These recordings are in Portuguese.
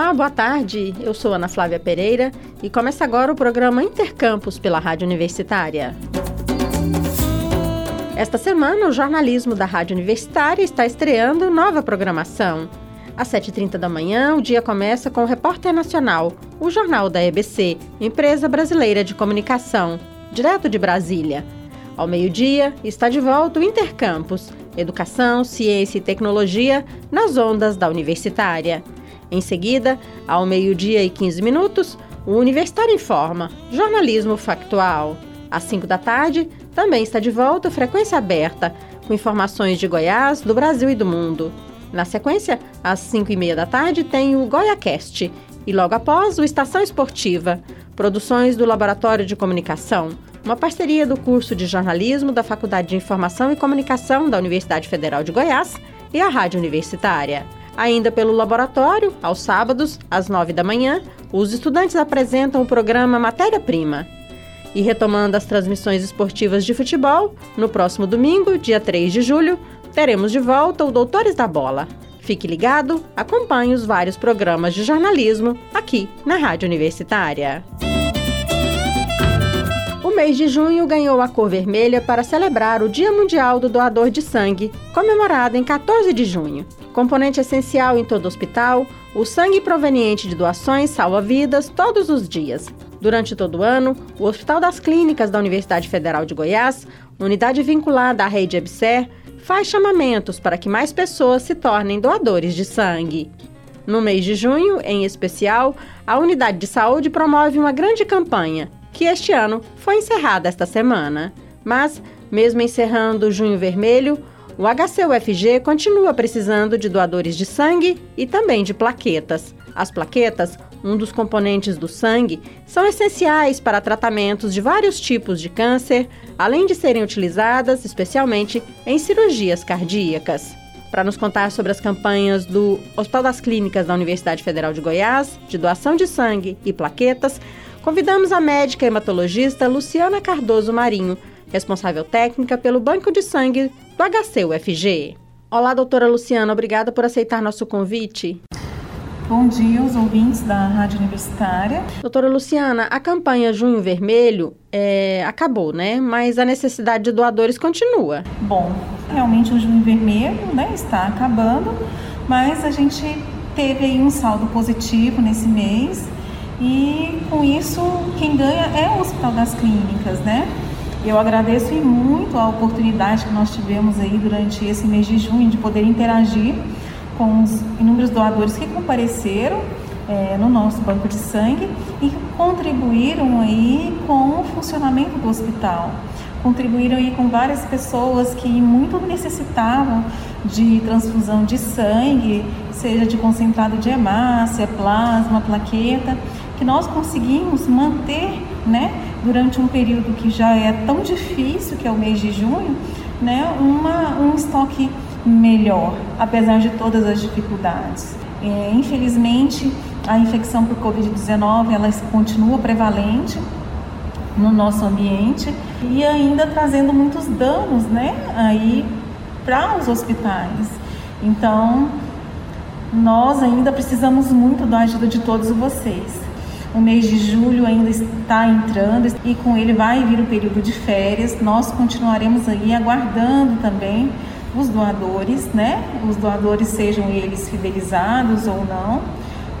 Olá, boa tarde. Eu sou Ana Flávia Pereira e começa agora o programa Intercampus pela Rádio Universitária. Esta semana, o jornalismo da Rádio Universitária está estreando nova programação. Às 7h30 da manhã, o dia começa com o Repórter Nacional, o jornal da EBC, Empresa Brasileira de Comunicação, direto de Brasília. Ao meio-dia, está de volta o Intercampus, Educação, Ciência e Tecnologia nas ondas da Universitária. Em seguida, ao meio-dia e 15 minutos, o Universitário Informa, jornalismo factual. Às 5 da tarde, também está de volta Frequência Aberta, com informações de Goiás, do Brasil e do mundo. Na sequência, às 5 e meia da tarde, tem o GoiaCast e logo após o Estação Esportiva, produções do Laboratório de Comunicação, uma parceria do curso de jornalismo da Faculdade de Informação e Comunicação da Universidade Federal de Goiás e a Rádio Universitária. Ainda pelo laboratório, aos sábados, às 9 da manhã, os estudantes apresentam o programa Matéria Prima, e retomando as transmissões esportivas de futebol, no próximo domingo, dia 3 de julho, teremos de volta o Doutores da Bola. Fique ligado, acompanhe os vários programas de jornalismo aqui na Rádio Universitária. O mês de junho ganhou a cor vermelha para celebrar o Dia Mundial do Doador de Sangue, comemorado em 14 de junho. Componente essencial em todo hospital, o sangue proveniente de doações salva vidas todos os dias. Durante todo o ano, o Hospital das Clínicas da Universidade Federal de Goiás, unidade vinculada à rede EBSER, faz chamamentos para que mais pessoas se tornem doadores de sangue. No mês de junho, em especial, a unidade de saúde promove uma grande campanha, que este ano foi encerrada esta semana. Mas, mesmo encerrando o Junho Vermelho, o HCUFG continua precisando de doadores de sangue e também de plaquetas. As plaquetas um dos componentes do sangue, são essenciais para tratamentos de vários tipos de câncer, além de serem utilizadas especialmente em cirurgias cardíacas. Para nos contar sobre as campanhas do Hospital das Clínicas da Universidade Federal de Goiás, de doação de sangue e plaquetas, convidamos a médica hematologista Luciana Cardoso Marinho, responsável técnica pelo Banco de Sangue do HC-UFG. Olá, doutora Luciana, obrigada por aceitar nosso convite. Bom dia aos ouvintes da Rádio Universitária. Doutora Luciana, a campanha Junho Vermelho é, acabou, né? Mas a necessidade de doadores continua. Bom, realmente o Junho Vermelho né, está acabando, mas a gente teve aí um saldo positivo nesse mês e com isso quem ganha é o Hospital das Clínicas, né? Eu agradeço muito a oportunidade que nós tivemos aí durante esse mês de junho de poder interagir com os inúmeros doadores que compareceram é, no nosso banco de sangue e contribuíram aí com o funcionamento do hospital. Contribuíram aí com várias pessoas que muito necessitavam de transfusão de sangue, seja de concentrado de hemácia, plasma, plaqueta, que nós conseguimos manter, né, durante um período que já é tão difícil, que é o mês de junho, né, uma, um estoque melhor, apesar de todas as dificuldades. É, infelizmente, a infecção por Covid-19 ela continua prevalente no nosso ambiente e ainda trazendo muitos danos, né, aí para os hospitais. Então, nós ainda precisamos muito da ajuda de todos vocês. O mês de julho ainda está entrando e com ele vai vir o período de férias. Nós continuaremos aí aguardando também os doadores, né? Os doadores sejam eles fidelizados ou não,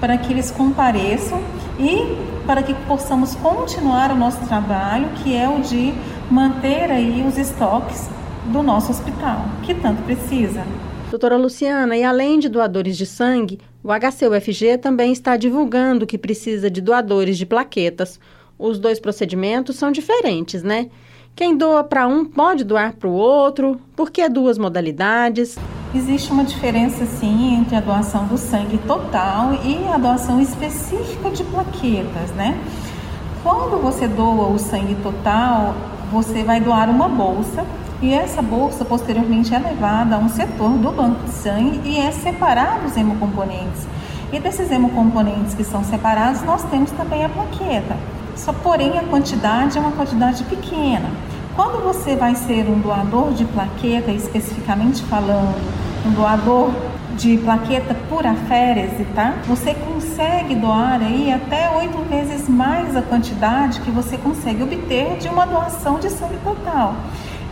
para que eles compareçam e para que possamos continuar o nosso trabalho, que é o de manter aí os estoques do nosso hospital, que tanto precisa. Doutora Luciana, e além de doadores de sangue, o HCUFG também está divulgando que precisa de doadores de plaquetas. Os dois procedimentos são diferentes, né? Quem doa para um pode doar para o outro? Por que duas modalidades? Existe uma diferença sim entre a doação do sangue total e a doação específica de plaquetas, né? Quando você doa o sangue total, você vai doar uma bolsa e essa bolsa posteriormente é levada a um setor do banco de sangue e é separado os hemocomponentes. E desses hemocomponentes que são separados, nós temos também a plaqueta. Só porém a quantidade é uma quantidade pequena. Quando você vai ser um doador de plaqueta, especificamente falando, um doador de plaqueta por aférese, tá? Você consegue doar aí até oito vezes mais a quantidade que você consegue obter de uma doação de sangue total.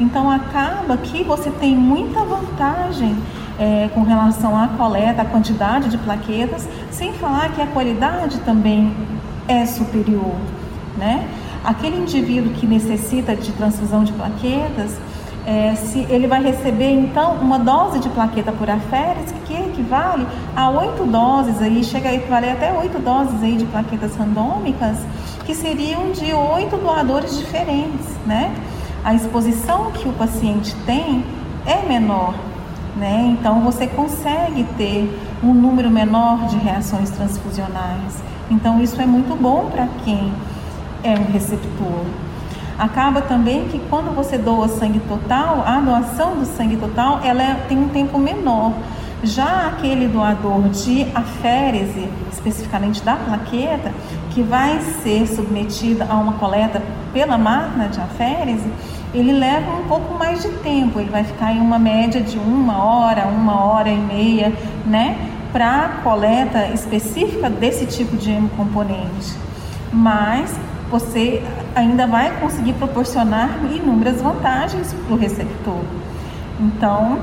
Então acaba que você tem muita vantagem é, com relação à coleta, à quantidade de plaquetas, sem falar que a qualidade também é superior, né? Aquele indivíduo que necessita de transfusão de plaquetas, é, se ele vai receber então uma dose de plaqueta por aféres que equivale a oito doses aí, chega a equivaler até oito doses aí de plaquetas randômicas, que seriam de oito doadores diferentes, né? A exposição que o paciente tem é menor, né? Então você consegue ter um número menor de reações transfusionais. Então isso é muito bom para quem é um receptor. Acaba também que quando você doa sangue total, a doação do sangue total ela é, tem um tempo menor. Já aquele doador de aférese, especificamente da plaqueta, que vai ser submetida a uma coleta pela máquina de aférese, ele leva um pouco mais de tempo, ele vai ficar em uma média de uma hora, uma hora e meia, né, para coleta específica desse tipo de hemocomponente. Mas você ainda vai conseguir proporcionar inúmeras vantagens para o receptor. Então,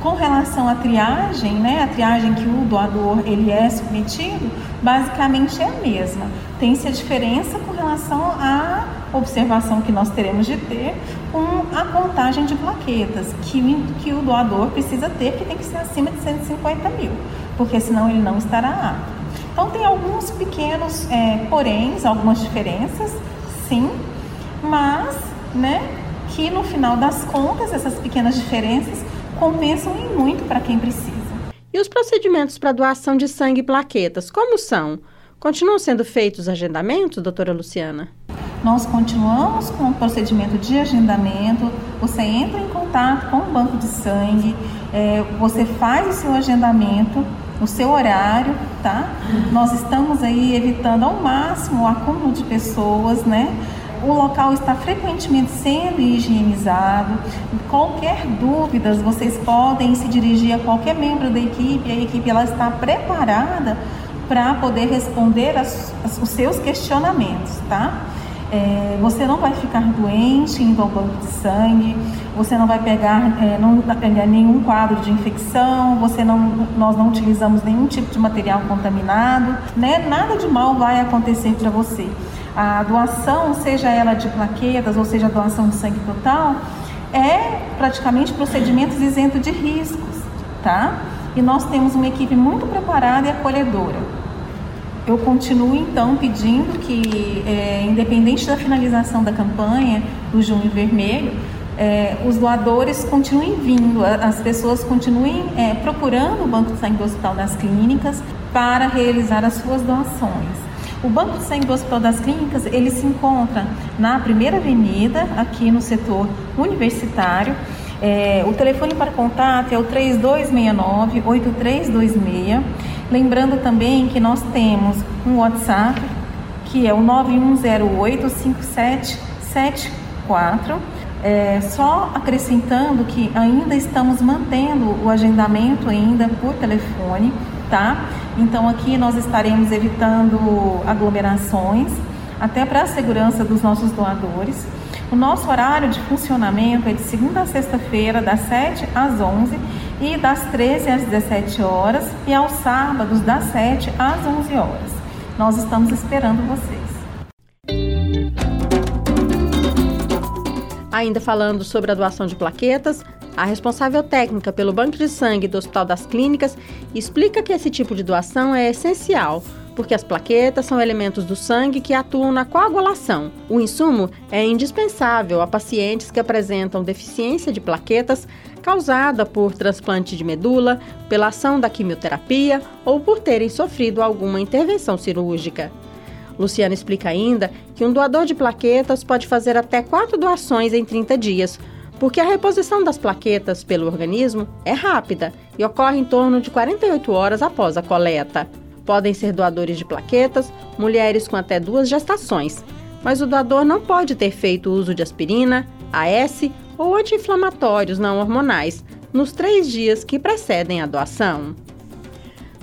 com relação à triagem, né, a triagem que o doador ele é submetido, basicamente é a mesma. Tem-se a diferença com relação à observação que nós teremos de ter com a contagem de plaquetas que, que o doador precisa ter, que tem que ser acima de 150 mil, porque senão ele não estará apto. Então tem alguns pequenos é, poréns, algumas diferenças, sim, mas né, que no final das contas essas pequenas diferenças compensam em muito para quem precisa. E os procedimentos para doação de sangue e plaquetas, como são? Continuam sendo feitos agendamentos, doutora Luciana? Nós continuamos com o procedimento de agendamento. Você entra em contato com o banco de sangue, é, você faz o seu agendamento no seu horário, tá? Nós estamos aí evitando ao máximo o acúmulo de pessoas, né? O local está frequentemente sendo higienizado. Qualquer dúvida, vocês podem se dirigir a qualquer membro da equipe. A equipe ela está preparada para poder responder as, as, os seus questionamentos, tá? É, você não vai ficar doente ao banco de sangue, você não vai pegar é, não, pegar nenhum quadro de infecção, você não, nós não utilizamos nenhum tipo de material contaminado, né? Nada de mal vai acontecer para você. A doação, seja ela de plaquetas ou seja a doação de sangue total, é praticamente procedimentos isentos de riscos, tá? E nós temos uma equipe muito preparada e acolhedora. Eu continuo então pedindo que, é, independente da finalização da campanha do Junho Vermelho, é, os doadores continuem vindo, as pessoas continuem é, procurando o Banco de Sangue do Hospital das Clínicas para realizar as suas doações. O Banco de Sangue do Hospital das Clínicas ele se encontra na Primeira Avenida, aqui no setor universitário. É, o telefone para contato é o 3269-8326. Lembrando também que nós temos um WhatsApp, que é o 91085774. É, só acrescentando que ainda estamos mantendo o agendamento ainda por telefone, tá? Então aqui nós estaremos evitando aglomerações, até para a segurança dos nossos doadores. O nosso horário de funcionamento é de segunda a sexta-feira, das 7 às 11 e das 13 às 17 horas, e aos sábados, das 7 às 11 horas. Nós estamos esperando vocês. Ainda falando sobre a doação de plaquetas, a responsável técnica pelo Banco de Sangue do Hospital das Clínicas explica que esse tipo de doação é essencial porque as plaquetas são elementos do sangue que atuam na coagulação. O insumo é indispensável a pacientes que apresentam deficiência de plaquetas causada por transplante de medula, pela ação da quimioterapia ou por terem sofrido alguma intervenção cirúrgica. Luciana explica ainda que um doador de plaquetas pode fazer até quatro doações em 30 dias, porque a reposição das plaquetas pelo organismo é rápida e ocorre em torno de 48 horas após a coleta. Podem ser doadores de plaquetas, mulheres com até duas gestações, mas o doador não pode ter feito uso de aspirina, AS ou anti-inflamatórios não hormonais nos três dias que precedem a doação.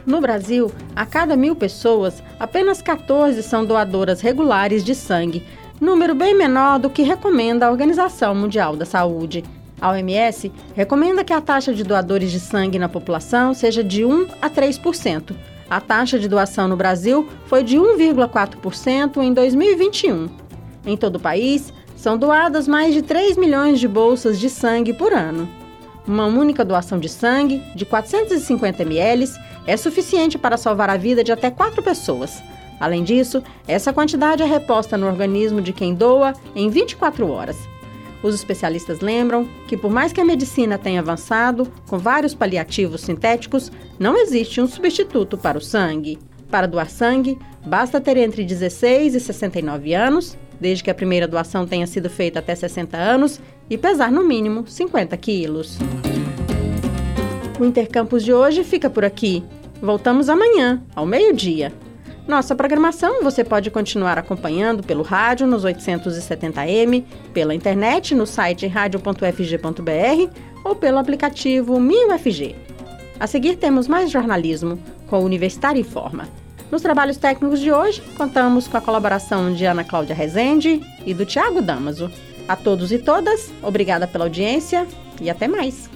No Brasil, a cada mil pessoas, apenas 14 são doadoras regulares de sangue, número bem menor do que recomenda a Organização Mundial da Saúde. A OMS recomenda que a taxa de doadores de sangue na população seja de 1 a 3%. A taxa de doação no Brasil foi de 1,4% em 2021. Em todo o país, são doadas mais de 3 milhões de bolsas de sangue por ano. Uma única doação de sangue, de 450 ml, é suficiente para salvar a vida de até quatro pessoas. Além disso, essa quantidade é reposta no organismo de quem doa em 24 horas. Os especialistas lembram que, por mais que a medicina tenha avançado com vários paliativos sintéticos, não existe um substituto para o sangue. Para doar sangue, basta ter entre 16 e 69 anos, desde que a primeira doação tenha sido feita até 60 anos, e pesar no mínimo 50 quilos. O Intercampus de hoje fica por aqui. Voltamos amanhã, ao meio-dia. Nossa programação você pode continuar acompanhando pelo rádio nos 870m, pela internet no site radio.fg.br ou pelo aplicativo MinUFG. A seguir temos mais jornalismo com o Universitário Informa. Nos trabalhos técnicos de hoje, contamos com a colaboração de Ana Cláudia Rezende e do Tiago Damaso. A todos e todas, obrigada pela audiência e até mais.